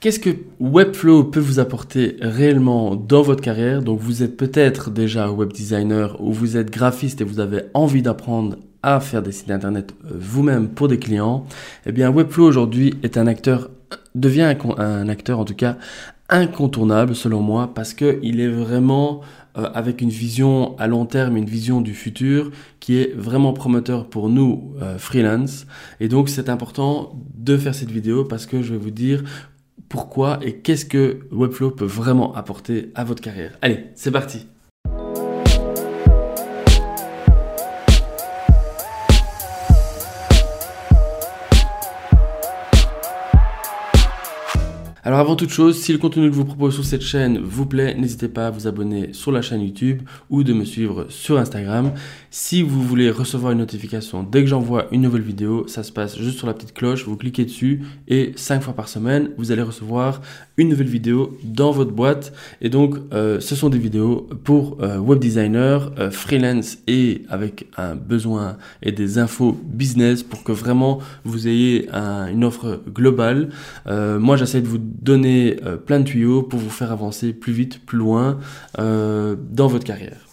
Qu'est-ce que Webflow peut vous apporter réellement dans votre carrière? Donc vous êtes peut-être déjà web designer ou vous êtes graphiste et vous avez envie d'apprendre à faire des sites internet euh, vous-même pour des clients. Eh bien Webflow aujourd'hui est un acteur devient un, acteur en tout cas incontournable selon moi parce que il est vraiment euh, avec une vision à long terme, une vision du futur qui est vraiment promoteur pour nous euh, freelance. Et donc c'est important de faire cette vidéo parce que je vais vous dire pourquoi et qu'est-ce que Webflow peut vraiment apporter à votre carrière. Allez, c'est parti Alors avant toute chose, si le contenu que je vous propose sur cette chaîne vous plaît, n'hésitez pas à vous abonner sur la chaîne YouTube ou de me suivre sur Instagram. Si vous voulez recevoir une notification dès que j'envoie une nouvelle vidéo, ça se passe juste sur la petite cloche, vous cliquez dessus et 5 fois par semaine, vous allez recevoir une nouvelle vidéo dans votre boîte. Et donc, euh, ce sont des vidéos pour euh, web designers, euh, freelance et avec un besoin et des infos business pour que vraiment vous ayez une offre globale. moi, j'essaie de vous donner plein de tuyaux pour vous faire avancer plus vite, plus loin dans votre carrière.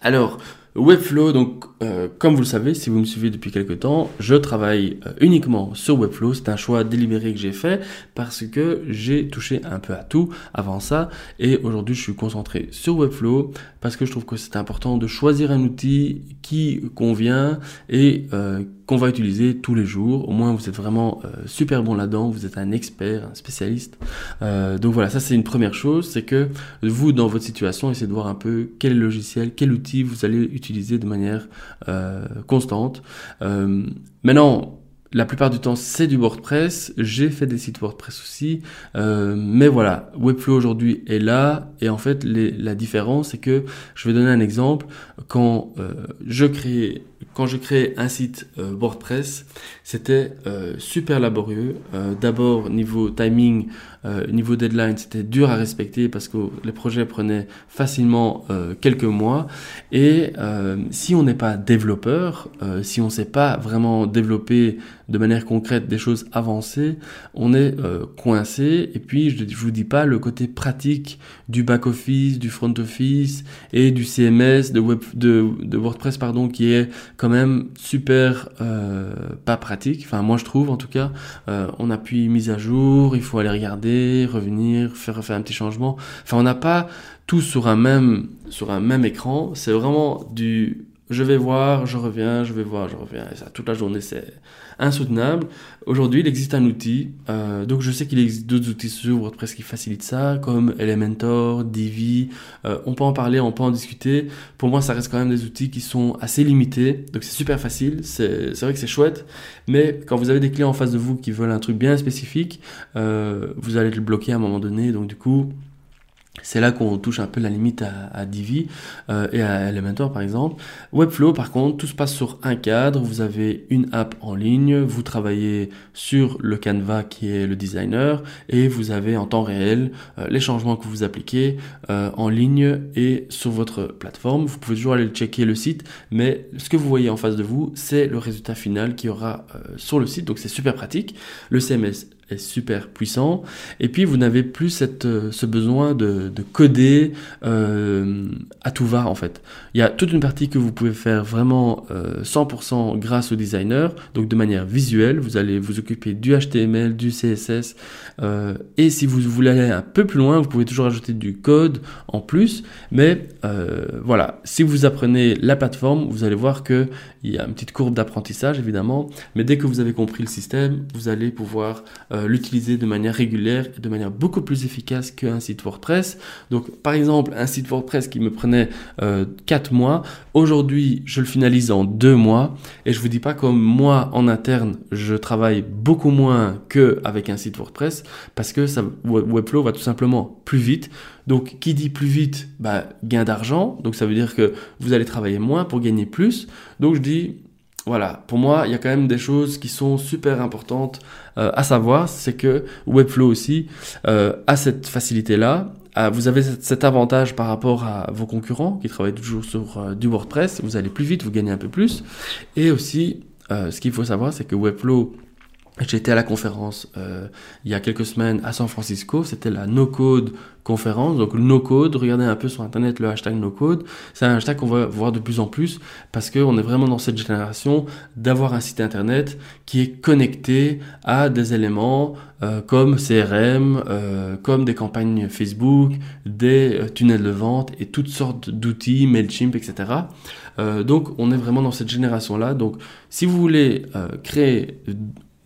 Alors, Webflow, donc euh, comme vous le savez, si vous me suivez depuis quelques temps, je travaille euh, uniquement sur Webflow. C'est un choix délibéré que j'ai fait parce que j'ai touché un peu à tout avant ça et aujourd'hui je suis concentré sur Webflow parce que je trouve que c'est important de choisir un outil qui convient et euh, qu'on va utiliser tous les jours. Au moins vous êtes vraiment super bon là-dedans, vous êtes un expert, un spécialiste. donc voilà, ça c'est une première chose, c'est que vous dans votre situation, essayez de voir un peu quel logiciel, quel outil vous allez utiliser de manière euh, constante. Euh, maintenant, la plupart du temps, c'est du WordPress. J'ai fait des sites WordPress aussi. Euh, mais voilà, Webflow aujourd'hui est là. Et en fait, la différence, c'est que je vais donner un exemple. Quand je crée quand je créais un site WordPress, c'était super laborieux. D'abord, niveau timing, niveau deadline, c'était dur à respecter parce que les projets prenaient facilement quelques mois. Et si on n'est pas développeur, si on ne sait pas vraiment développer de manière concrète des choses avancées, on est euh, coincé. Et puis, je ne vous dis pas le côté pratique du back-office, du front-office et du CMS, de, web, de, WordPress, pardon, qui est quand même super euh, pas pratique. Enfin, moi, je trouve, en tout cas, euh, on appuie mise à jour, il faut aller regarder, revenir, faire, refaire un petit changement. Enfin, on n'a pas tout sur un même, sur un même écran. C'est vraiment du je vais voir, je reviens, je vais voir, je reviens. Et ça, toute la journée, c'est insoutenable. Aujourd'hui, il existe un outil. Euh, donc, je sais qu'il existe d'autres outils sur WordPress qui facilitent ça, comme Elementor, Divi. Euh, on peut en parler, on peut en discuter. Pour moi, ça reste quand même des outils qui sont assez limités. Donc, c'est super facile. C'est vrai que c'est chouette. Mais quand vous avez des clients en face de vous qui veulent un truc bien spécifique, euh, vous allez le bloquer à un moment donné. Donc, du coup, c'est là qu'on touche un peu la limite à, Divi euh, et à Elementor par exemple. Webflow par contre, tout se passe sur un cadre. Vous avez une app en ligne, vous travaillez sur le Canva qui est le designer et vous avez en temps réel euh, les changements que vous appliquez euh, en ligne et sur votre plateforme. Vous pouvez toujours aller checker le site, mais ce que vous voyez en face de vous, c'est le résultat final qui aura sur le site. Donc c'est super pratique. Le CMS est super puissant. Et puis vous n'avez plus cette, euh, ce besoin de, de coder euh, à tout va en fait. Il y a toute une partie que vous pouvez faire vraiment euh, 100% grâce au designer, donc de manière visuelle. Vous allez vous occuper du HTML, du CSS. Euh, et si vous voulez aller un peu plus loin, vous pouvez toujours ajouter du code en plus. Mais euh, voilà, si vous apprenez la plateforme, vous allez voir que il y a une petite courbe d'apprentissage évidemment. Mais dès que vous avez compris le système, vous allez pouvoir euh, l'utiliser de manière régulière et de manière beaucoup plus efficace qu'un site WordPress. Donc par exemple, un site WordPress qui me prenait euh, 4 mois, aujourd'hui je le finalise en 2 mois et je vous dis pas comme moi en interne, je travaille beaucoup moins qu'avec un site WordPress parce que ça, Webflow va tout simplement plus vite. Donc, qui dit plus vite, bah, gain d'argent. Donc, ça veut dire que vous allez travailler moins pour gagner plus. Donc, je dis, voilà, pour moi, il y a quand même des choses qui sont super importantes euh, à savoir, c'est que Webflow aussi euh, a cette facilité-là. vous avez cet avantage par rapport à vos concurrents qui travaillent toujours sur euh, du WordPress. Vous allez plus vite, vous gagnez un peu plus. Et aussi, ce qu'il faut savoir, c'est que Webflow Été à la conférence euh, il y a quelques semaines à San Francisco, c'était la No Code conférence. Donc No Code, regardez un peu sur internet le hashtag No Code. C'est un hashtag qu'on va voir de plus en plus parce qu'on est vraiment dans cette génération d'avoir un site internet qui est connecté à des éléments euh, comme CRM, euh, comme des campagnes Facebook, des euh, tunnels de vente et toutes sortes d'outils, Mailchimp, etc. Euh, donc on est vraiment dans cette génération-là. Donc si vous voulez créer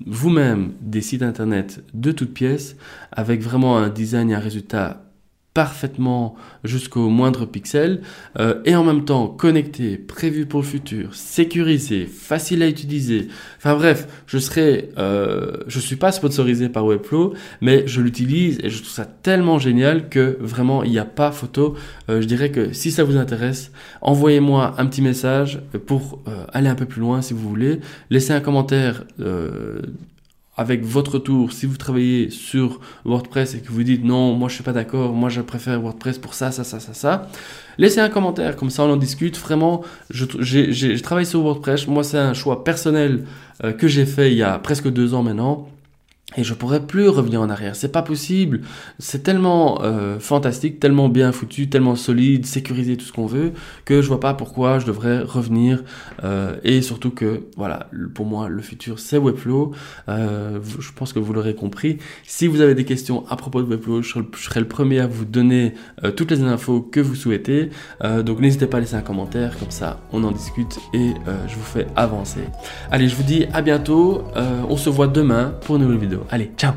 vous-même des sites internet de toutes pièces avec vraiment un design et un résultat parfaitement jusqu'au moindre pixel euh, et en même temps connecté, prévu pour le futur, sécurisé, facile à utiliser. Enfin bref, je serai, euh, je suis pas sponsorisé par Webflow, mais je l'utilise et je trouve ça tellement génial que vraiment il n'y a pas photo. Euh, je dirais que si ça vous intéresse, envoyez-moi un petit message pour euh, aller un peu plus loin si vous voulez. Laissez un commentaire euh, avec votre tour, si vous travaillez sur WordPress et que vous dites non, moi je suis pas d'accord, moi je préfère WordPress pour ça, ça, ça, ça, ça, laissez un commentaire, comme ça on en discute. Vraiment, je, je travaille sur WordPress, moi c'est un choix personnel euh, que j'ai fait il y a presque deux ans maintenant et je pourrais plus revenir en arrière. C'est pas possible. C'est tellement euh, fantastique, tellement bien foutu, tellement solide, sécurisé, tout ce qu'on veut, que je vois pas pourquoi je devrais revenir. Euh, et surtout que, voilà, pour moi, le futur, c'est Webflow. Euh, je pense que vous l'aurez compris. Si vous avez des questions à propos de Webflow, je serai, le premier à vous donner euh, toutes les infos que vous souhaitez. Euh, donc n'hésitez pas à laisser un commentaire, comme ça, on en discute et euh, je vous fais avancer. Allez, je vous dis à bientôt. on se voit demain pour une nouvelle vidéo. Allez, ciao